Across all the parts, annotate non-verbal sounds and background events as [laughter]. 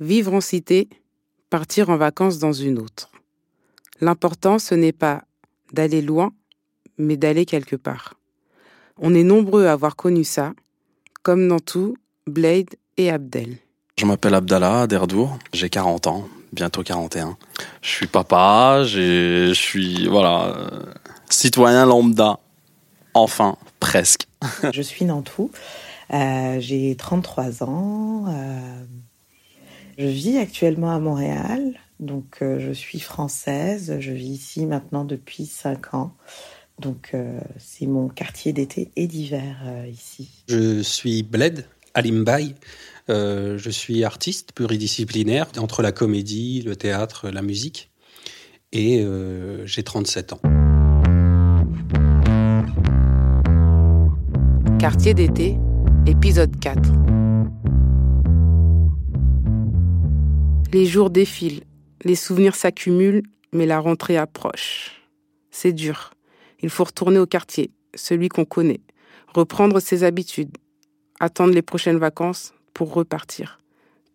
Vivre en cité, partir en vacances dans une autre. L'important, ce n'est pas d'aller loin, mais d'aller quelque part. On est nombreux à avoir connu ça, comme dans tout, Blade et Abdel. Je m'appelle Abdallah Derdour, j'ai 40 ans, bientôt 41. Je suis papa, je suis voilà, euh, citoyen lambda. Enfin, presque. [laughs] je suis Nantou, euh, j'ai 33 ans. Euh, je vis actuellement à Montréal, donc je suis française. Je vis ici maintenant depuis 5 ans. Donc c'est mon quartier d'été et d'hiver ici. Je suis Bled, Alimbaï. Euh, je suis artiste pluridisciplinaire entre la comédie, le théâtre, la musique. Et euh, j'ai 37 ans. Quartier d'été, épisode 4. Les jours défilent, les souvenirs s'accumulent, mais la rentrée approche. C'est dur. Il faut retourner au quartier, celui qu'on connaît, reprendre ses habitudes, attendre les prochaines vacances pour repartir.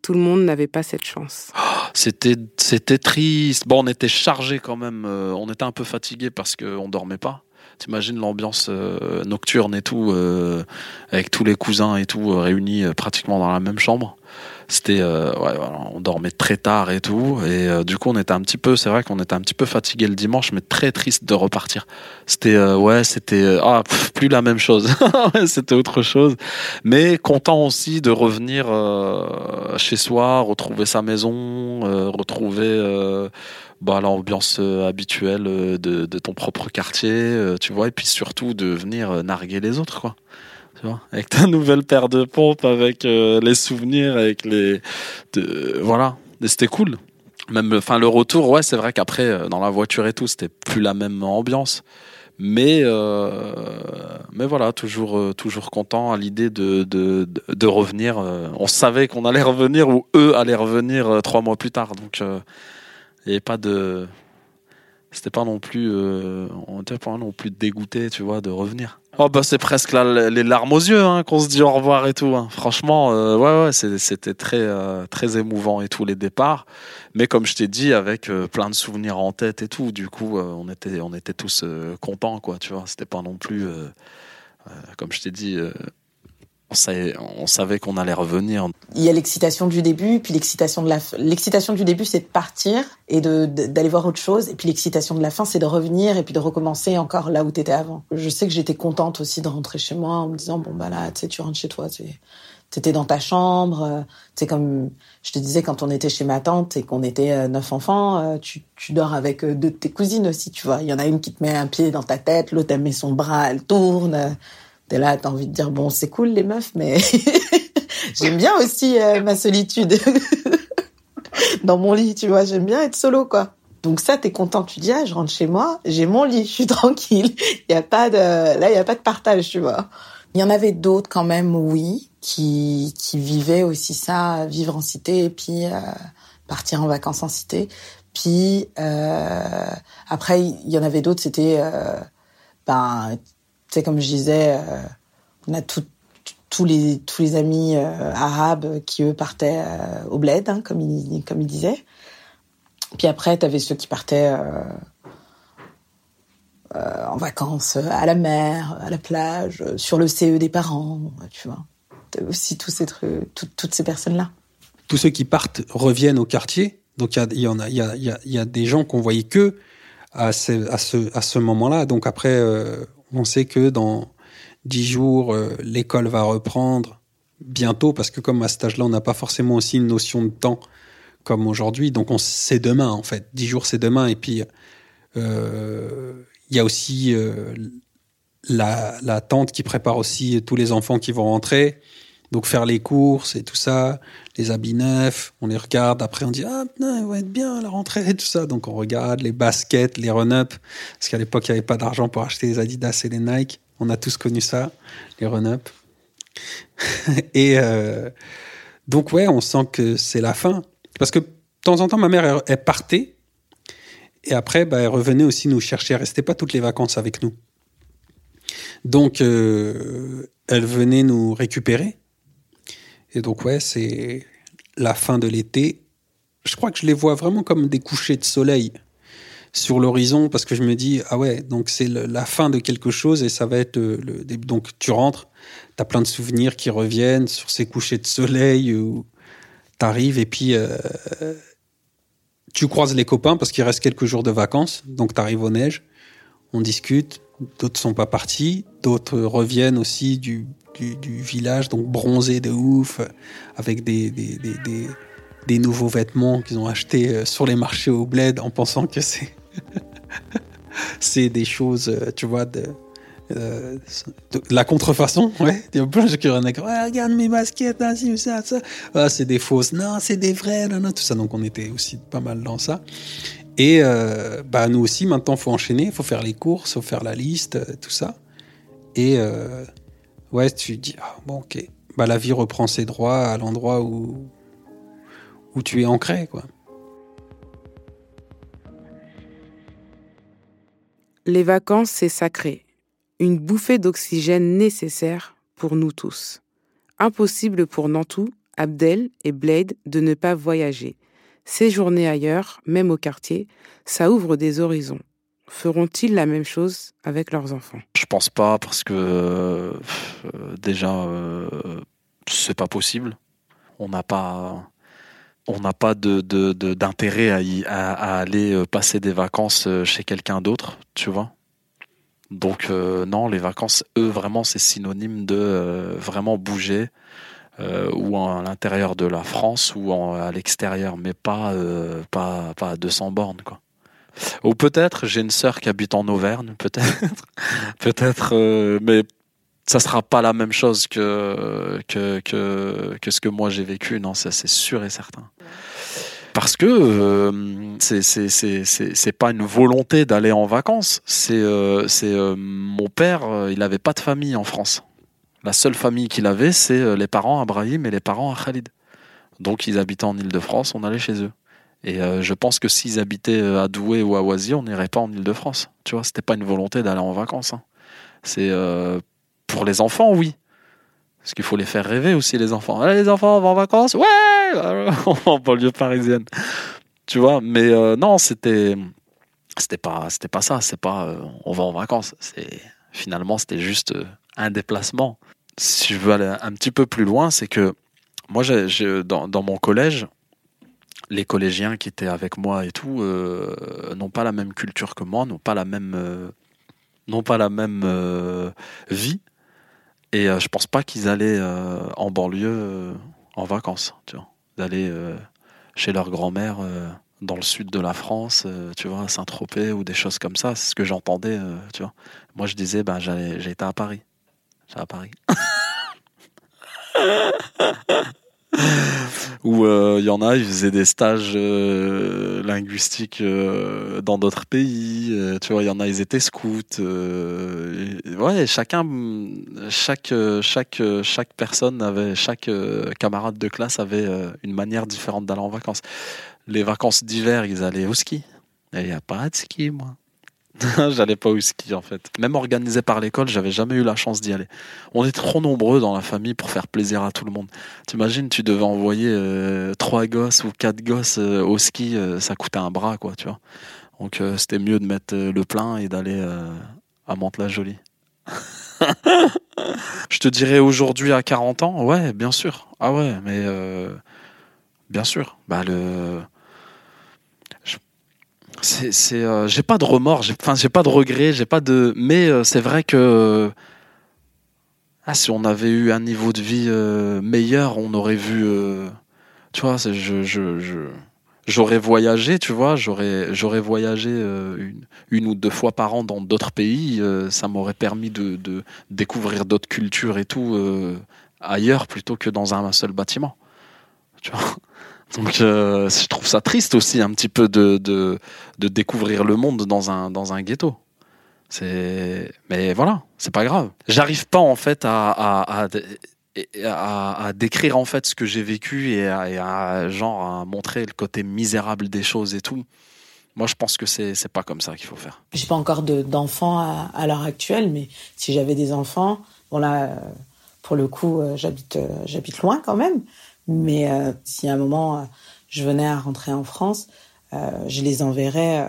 Tout le monde n'avait pas cette chance. c'était c'était triste. Bon, on était chargé quand même. Euh, on était un peu fatigué parce qu'on dormait pas. T'imagines l'ambiance euh, nocturne et tout, euh, avec tous les cousins et tout réunis pratiquement dans la même chambre. C'était euh, ouais, on dormait très tard et tout. Et euh, du coup on était un petit peu c'est vrai qu'on était un petit peu fatigué le dimanche mais très triste de repartir. C'était euh, ouais c'était ah plus la même chose. [laughs] C'était autre chose. Mais content aussi de revenir chez soi retrouver sa maison retrouver bah, l'ambiance habituelle de, de ton propre quartier tu vois et puis surtout de venir narguer les autres quoi avec ta nouvelle paire de pompes, avec euh, les souvenirs, avec les, de, voilà, c'était cool. Même, enfin, le retour, ouais, c'est vrai qu'après, euh, dans la voiture et tout, c'était plus la même ambiance. Mais, euh, mais voilà, toujours, toujours content à l'idée de, de, revenir. On savait qu'on allait revenir ou eux allaient revenir trois mois plus tard. Donc, il n'y avait pas de, c'était pas non plus, on était pas non plus dégoûté, tu vois, de revenir. Oh bah c'est presque les larmes aux yeux hein, qu'on se dit au revoir et tout. Hein. Franchement, euh, ouais, ouais c'était très euh, très émouvant et tout les départs. Mais comme je t'ai dit, avec euh, plein de souvenirs en tête et tout, du coup, on était on était tous contents quoi. Tu vois, c'était pas non plus comme je t'ai dit on savait, qu'on allait revenir. Il y a l'excitation du début, puis l'excitation de la fin. L'excitation du début, c'est de partir et de, d'aller voir autre chose. Et puis l'excitation de la fin, c'est de revenir et puis de recommencer encore là où tu étais avant. Je sais que j'étais contente aussi de rentrer chez moi en me disant, bon, bah là, tu sais, tu rentres chez toi, tu étais dans ta chambre. C'est comme je te disais quand on était chez ma tante et qu'on était euh, neuf enfants, euh, tu, tu dors avec euh, deux de tes cousines aussi, tu vois. Il y en a une qui te met un pied dans ta tête, l'autre elle met son bras, elle tourne. T'es là, t'as envie de dire bon, c'est cool les meufs, mais [laughs] j'aime bien aussi euh, ma solitude [laughs] dans mon lit, tu vois. J'aime bien être solo, quoi. Donc ça, t'es content, tu dis ah, je rentre chez moi, j'ai mon lit, [laughs] je suis tranquille. Il y a pas de, là, il y a pas de partage, tu vois. Il y en avait d'autres quand même, oui, qui qui vivaient aussi ça, vivre en cité et puis euh, partir en vacances en cité. Puis euh, après, il y en avait d'autres, c'était ben c'est comme je disais, euh, on a tous les tous les amis euh, arabes qui eux partaient euh, au bled, hein, comme il comme il disait. Puis après, tu avais ceux qui partaient en vacances à la mer, à la plage, sur le CE des parents, tu vois. aussi tous ces trucs, toutes ces personnes-là. Tous ceux qui partent reviennent au quartier. Donc il y, en a, il y y, y a, des gens qu'on voyait que à ce, à ce, à ce moment-là. Donc après, on sait que dans dix jours, euh, l'école va reprendre bientôt, parce que comme à cet âge-là, on n'a pas forcément aussi une notion de temps comme aujourd'hui. Donc on c'est demain, en fait. Dix jours, c'est demain. Et puis, euh, il y a aussi euh, la, tante qui prépare aussi tous les enfants qui vont rentrer. Donc faire les courses et tout ça, les habits neufs, on les regarde, après on dit ah putain, ils vont être bien la rentrée et tout ça. Donc on regarde les baskets, les run-up, parce qu'à l'époque il n'y avait pas d'argent pour acheter les Adidas et les Nike. On a tous connu ça, les run-up. [laughs] et euh, donc ouais, on sent que c'est la fin. Parce que de temps en temps, ma mère, elle, partait. Et après, bah, elle revenait aussi nous chercher. Elle restait pas toutes les vacances avec nous. Donc, euh, elle venait nous récupérer. Et donc, ouais, c'est la fin de l'été. Je crois que je les vois vraiment comme des couchers de soleil sur l'horizon parce que je me dis, ah ouais, donc c'est la fin de quelque chose et ça va être le, donc tu rentres, tu as plein de souvenirs qui reviennent sur ces couchers de soleil où tu arrives et puis euh, tu croises les copains parce qu'il reste quelques jours de vacances, donc tu arrives aux neiges, on discute, d'autres sont pas partis, d'autres reviennent aussi du, du, village, donc bronzés de ouf, avec des, des, des, nouveaux vêtements qu'ils ont achetés euh, sur les marchés au bled en pensant que c'est [laughs] c'est des choses, euh, tu vois, de, euh, la contrefaçon, [laughs] ouais. Il y a plein de gens qui regarde mes baskets, hein, ça, ça. Ah, c'est des fausses, non, c'est des vraies, non, non, tout ça. Donc on était aussi pas mal dans ça. Et bah, nous aussi, maintenant, faut enchaîner, faut faire les courses, faut faire la liste, tout ça. Et ouais, tu dis, ah, bon, ok, bah, la vie reprend ses droits à l'endroit où, tu es ancré, quoi. Les vacances, c'est sacré. Une bouffée d'oxygène nécessaire pour nous tous. Impossible pour Nantou, Abdel et Blade de ne pas voyager. Séjourner ailleurs, même au quartier, ça ouvre des horizons. Feront-ils la même chose avec leurs enfants? Je pense pas parce que euh, déjà euh, c'est pas possible. On n'a pas on n'a pas de, d'intérêt à, aller euh, passer des vacances euh, chez quelqu'un d'autre, tu vois. Donc euh, non, les vacances, eux, vraiment, c'est synonyme de vraiment bouger, ou à l'intérieur de la France, ou à l'extérieur, mais pas, pas, pas à 200 bornes, quoi. Ou peut-être, j'ai une sœur qui habite en Auvergne, peut-être, [laughs] peut-être, mais ça sera pas la même chose que, que, que, ce que moi j'ai vécu, non, ça c'est sûr et certain. Parce que euh, c'est pas une volonté d'aller en vacances. C'est euh, c'est euh, mon père, euh, il n'avait pas de famille en France. La seule famille qu'il avait, c'est les parents à Brahim et les parents à Khalid. Donc ils habitaient en Ile-de-France, on allait chez eux. Et je pense que s'ils habitaient à Douai ou à Oisy, on n'irait pas en Ile-de-France. Tu vois, c'était pas une volonté d'aller en vacances. Hein. C'est pour les enfants, oui. Parce qu'il faut les faire rêver aussi, les enfants. Allez, les enfants, on va en vacances Ouais [laughs] En banlieue parisienne. Tu vois, mais euh, non, c'était. C'était pas, c'était pas ça. C'est pas euh, on va en vacances. C'est finalement c'était juste euh, un déplacement. Si je veux aller un petit peu plus loin, c'est que moi, dans, mon collège, les collégiens qui étaient avec moi et tout n'ont pas la même culture que moi, n'ont pas la même, n'ont pas la même vie. Et euh, je pense pas qu'ils allaient euh, en banlieue euh, en vacances, tu vois. D'aller chez leur grand-mère dans le sud de la France, tu vois, à Saint-Tropez ou des choses comme ça. C'est ce que j'entendais, tu vois. Moi, je disais, ben, j'ai à Paris. J'étais à Paris. [laughs] où il euh, y en a, ils faisaient des stages euh, linguistiques euh, dans d'autres pays. tu vois, il y en a, ils étaient scouts. ouais, chacun, chaque, chaque, chaque personne avait, chaque camarade de classe avait une manière différente d'aller en vacances. Les vacances d'hiver, ils allaient au ski. Il n'y a pas de ski, moi. [laughs] J'allais pas au ski en fait. Même organisé par l'école, j'avais jamais eu la chance d'y aller. On est trop nombreux dans la famille pour faire plaisir à tout le monde. T'imagines, tu devais envoyer euh, trois gosses ou quatre gosses euh, au ski, euh, ça coûtait un bras quoi, tu vois. Donc c'était mieux de mettre le plein et d'aller à Mantes-la-Jolie. [laughs] Je te dirais aujourd'hui à 40 ans, ouais, bien sûr. Ah ouais, mais bien sûr. Bah le c'est euh, j'ai pas de remords enfin j'ai pas de regrets j'ai pas de mais euh, c'est vrai que ah, si on avait eu un niveau de vie euh, meilleur on aurait vu tu vois je, j'aurais voyagé tu vois j'aurais j'aurais voyagé une, une, ou deux fois par an dans d'autres pays ça m'aurait permis de, de découvrir d'autres cultures et tout ailleurs plutôt que dans un seul bâtiment. Tu vois donc euh, je trouve ça triste aussi un petit peu de, de, de découvrir le monde dans un, dans un ghetto. Mais voilà, c'est pas grave. J'arrive pas en fait à, à, à, à, décrire en fait ce que j'ai vécu et à, genre à montrer le côté misérable des choses et tout. Moi, je pense que c'est c'est pas comme ça qu'il faut faire. J'ai pas encore d'enfants à, à l'heure actuelle, mais si j'avais des enfants, bon là, pour le coup, euh, j'habite euh, j'habite loin quand même. Mais euh, si à un moment euh, je venais à rentrer en France, euh, je les enverrais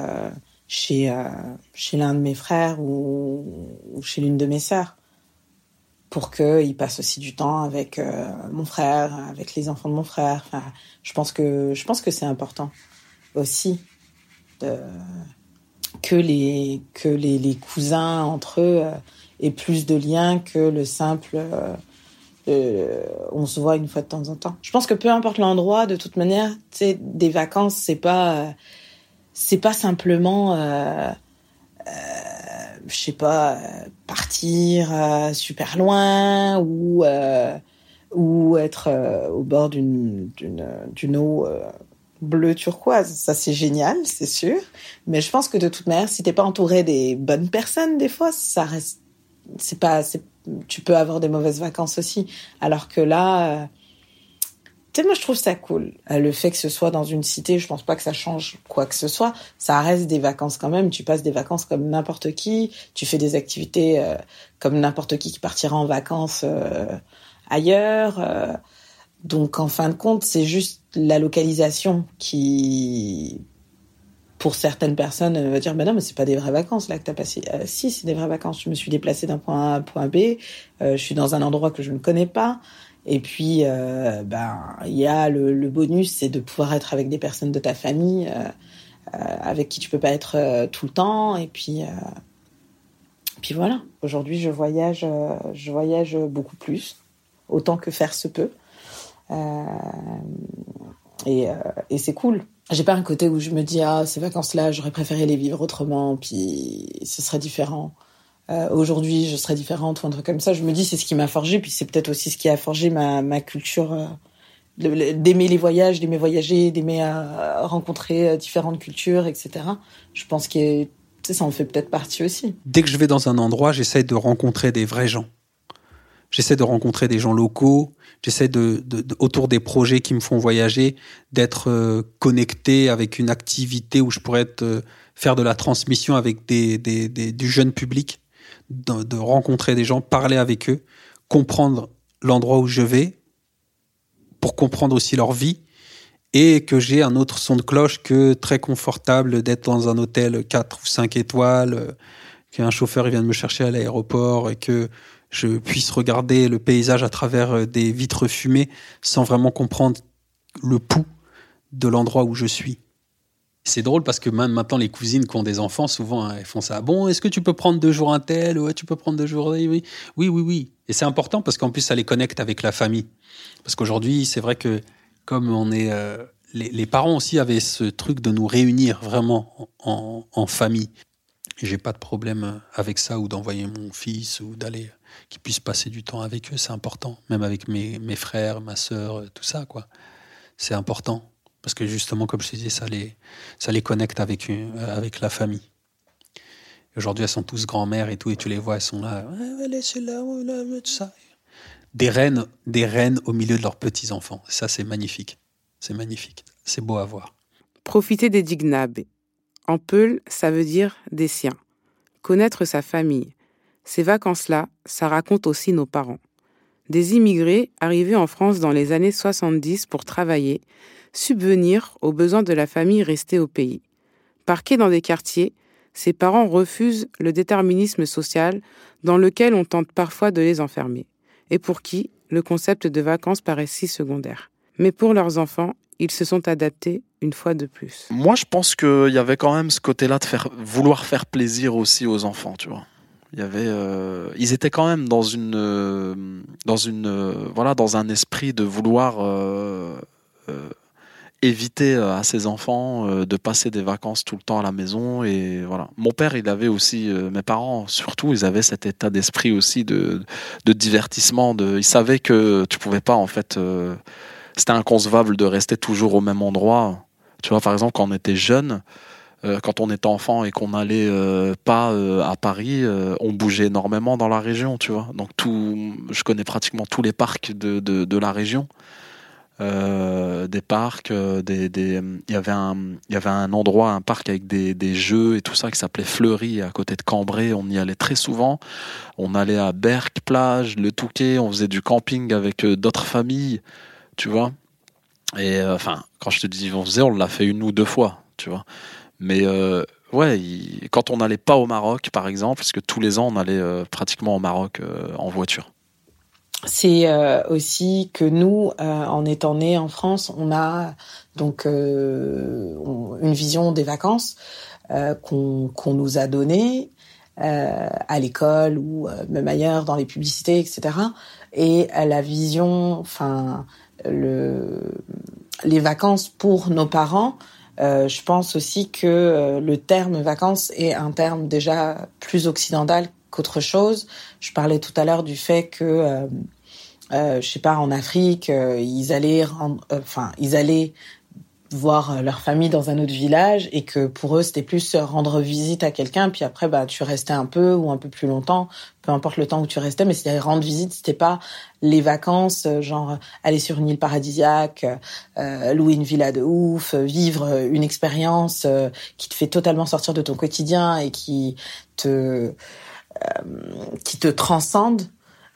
chez chez l'un de mes frères ou, chez l'une de mes sœurs pour qu'ils passent aussi du temps avec mon frère, avec les enfants de mon frère. Enfin, je pense que que c'est important aussi que les que les, les cousins entre eux aient plus de liens que le simple euh, on se voit une fois de temps en temps. Je pense que peu importe l'endroit, de toute manière, des vacances, c'est pas, euh, c'est pas simplement, euh, je sais pas, partir super loin ou ou être au bord d'une eau bleue turquoise. Ça c'est génial, c'est sûr. Mais je pense que de toute manière, si t'es pas entouré des bonnes personnes, des fois, ça reste, c'est pas, tu peux avoir des mauvaises vacances aussi. Alors que là, euh, tu sais, moi je trouve ça cool. Euh, le fait que ce soit dans une cité, je pense pas que ça change quoi que ce soit. Ça reste des vacances quand même. Tu passes des vacances comme n'importe qui. Tu fais des activités euh, comme n'importe qui qui partira en vacances ailleurs. Donc en fin de compte, c'est juste la localisation qui pour certaines personnes, euh, va dire, ben non, mais c'est pas des vraies vacances là que t'as passé. Euh, si, c'est des vraies vacances. Je me suis déplacée d'un point A à un point B. Euh, je suis dans un endroit que je ne connais pas. Et puis, euh, ben, il y a le, bonus, c'est de pouvoir être avec des personnes de ta famille, avec qui tu peux pas être tout le temps. Et puis, puis voilà. Aujourd'hui, je voyage, je voyage beaucoup plus, autant que faire se peut. Et, et c'est cool. J'ai pas un côté où je me dis ah ces vacances-là j'aurais préféré les vivre autrement puis ce serait différent. Euh, Aujourd'hui je serais différente ou un truc comme ça. Je me dis c'est ce qui m'a forgé puis c'est peut-être aussi ce qui a forgé ma, ma culture euh, d'aimer les voyages, d'aimer voyager, d'aimer euh, rencontrer euh, différentes cultures, etc. Je pense que ça en fait peut-être partie aussi. Dès que je vais dans un endroit, j'essaie de rencontrer des vrais gens. J'essaie de rencontrer des gens locaux. J'essaie de, autour des projets qui me font voyager, d'être euh, connecté avec une activité où je pourrais être, euh, faire de la transmission avec des, des, du jeune public, de, de rencontrer des gens, parler avec eux, comprendre l'endroit où je vais, pour comprendre aussi leur vie, et que j'ai un autre son de cloche que très confortable d'être dans un hôtel 4 ou 5 étoiles, euh, qu'un chauffeur vient de me chercher à l'aéroport et que je puisse regarder le paysage à travers euh, des vitres fumées sans vraiment comprendre le pouls de l'endroit où je suis. C'est drôle parce que maintenant, les cousines qui ont des enfants, souvent, hein, elles font ça. Bon, est-ce que tu peux prendre deux jours un tel? Ouais, tu peux prendre deux jours. Oui, oui, oui. Et c'est important parce qu'en plus, ça les connecte avec la famille. Parce qu'aujourd'hui, c'est vrai que comme on est. Euh, les, parents aussi avaient ce truc de nous réunir vraiment en, en, en famille. J'ai pas de problème avec ça ou d'envoyer mon fils ou d'aller qu'ils puissent passer du temps avec eux, c'est important. Même avec mes, mes frères, ma sœur, tout ça, quoi. C'est important. Parce que justement, comme je te disais, ça les, ça les connecte avec, une, avec la famille. Aujourd'hui, elles sont tous grand-mères et tout, et tu les vois, elles sont là. Allez, c'est là, tout ça. Des reines, des reines au milieu de leurs petits-enfants. Ça, c'est magnifique. C'est magnifique. C'est beau à voir. Profiter des dignab. En Peul, ça veut dire des siens. Connaître sa famille. Ces vacances-là, ça raconte aussi nos parents. Des immigrés arrivés en France dans les années 70 pour travailler, subvenir aux besoins de la famille restée au pays. Parqués dans des quartiers, ces parents refusent le déterminisme social dans lequel on tente parfois de les enfermer, et pour qui le concept de vacances paraît si secondaire. Mais pour leurs enfants, ils se sont adaptés une fois de plus. Moi, je pense qu'il y avait quand même ce côté-là de vouloir faire plaisir aussi aux enfants, tu vois. Il y avait, euh, ils étaient quand même dans une, euh, dans une, euh, voilà, dans un esprit de vouloir éviter à ses enfants de passer des vacances tout le temps à la maison et voilà. Mon père, il avait aussi, mes parents surtout, ils avaient cet état d'esprit aussi de, divertissement. Ils savaient que tu pouvais pas en fait, c'était inconcevable de rester toujours au même endroit. Tu vois, par exemple, quand on était jeune, euh, quand on était enfant et qu'on n'allait euh, pas euh, à Paris, on bougeait énormément dans la région, tu vois. Donc tout, je connais pratiquement tous les parcs de, de, la région. des parcs, des, des, il y avait un, il y avait un endroit, un parc avec des, des jeux et tout ça qui s'appelait Fleury à côté de Cambrai. On y allait très souvent. On allait à Berck plage, le Touquet. On faisait du camping avec d'autres familles, tu vois. Et enfin, quand je te dis on faisait, on l'a fait une ou deux fois, tu vois. Mais euh, ouais, quand on n'allait pas au Maroc, par exemple, parce que tous les ans on allait euh, pratiquement au Maroc euh, en voiture. C'est aussi que nous, en étant nés en France, on a donc une vision des vacances qu'on nous a données à l'école ou même ailleurs dans les publicités, etc. Et la vision, enfin, le, les vacances pour nos parents euh, je pense aussi que euh, le terme vacances est un terme déjà plus occidental qu'autre chose. Je parlais tout à l'heure du fait que, euh, euh je sais pas, en Afrique, ils allaient, enfin, ils allaient voir euh, leur famille dans un autre village et que pour eux c'était plus rendre visite à quelqu'un puis après bah tu restais un peu ou un peu plus longtemps peu importe le temps où tu restais mais c'était rendre visite c'était pas les vacances euh, genre aller sur une île paradisiaque euh, louer une villa de ouf vivre une expérience qui te fait totalement sortir de ton quotidien et qui te qui te transcende.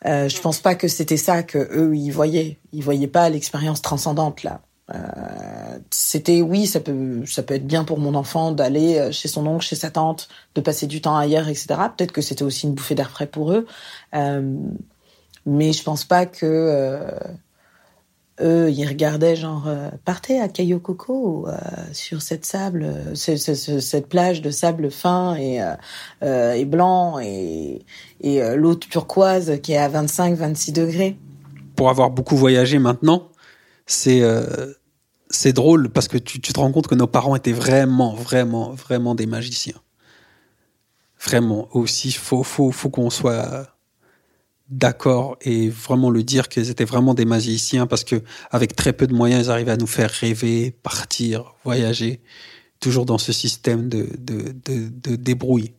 Je pense pas que c'était ça que eux ils voyaient. Ils voyaient pas l'expérience transcendante là euh, c'était oui, ça peut ça peut être bien pour mon enfant d'aller euh, chez son oncle, chez sa tante, de passer du temps ailleurs, etc. Peut-être que c'était aussi une bouffée d'air frais pour eux, euh, mais je pense pas que eux ils regardaient genre partez à Cayo Coco sur cette sable, cette plage de sable fin et et blanc et et l'eau turquoise qui est à 25-26 degrés. Pour avoir beaucoup voyagé maintenant, c'est c'est drôle parce que tu, te rends compte que nos parents étaient vraiment, vraiment, vraiment des magiciens. Vraiment. Aussi, faut, faut, faut qu'on soit d'accord et vraiment le dire qu'ils étaient vraiment des magiciens parce que avec très peu de moyens, ils arrivaient à nous faire rêver, partir, voyager, toujours dans ce système de, de, de, débrouille.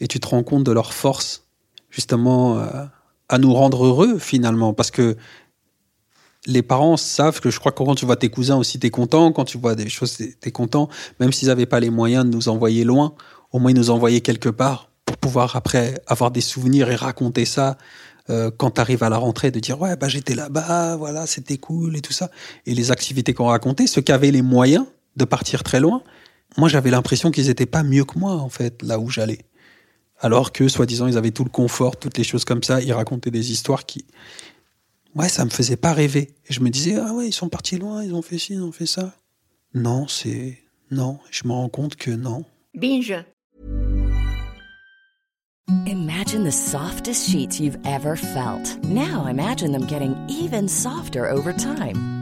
Et tu te rends compte de leur force, justement, euh, à nous rendre heureux finalement, parce que les parents savent que je crois que quand tu vois tes cousins aussi, tu es content. Quand tu vois des choses, tu es content. Même s'ils n'avaient pas les moyens de nous envoyer loin, au moins ils nous envoyaient quelque part pour pouvoir après avoir des souvenirs et raconter ça euh, quand tu arrives à la rentrée, de dire ouais, bah j'étais là-bas, voilà, c'était cool et tout ça. Et les activités qu'on racontait, ceux qui avaient les moyens de partir très loin, moi j'avais l'impression qu'ils n'étaient pas mieux que moi en fait, là où j'allais. Alors que, soi-disant, ils avaient tout le confort, toutes les choses comme ça, ils racontaient des histoires qui, ouais, ça me faisait pas rêver. Et je me disais, ah ouais, ils sont partis loin, ils ont fait ci, ils ont fait ça. Non, c'est. Non, je me rends compte que non. Binge. Imagine the softest sheets you've ever felt. Now imagine them getting even softer over time.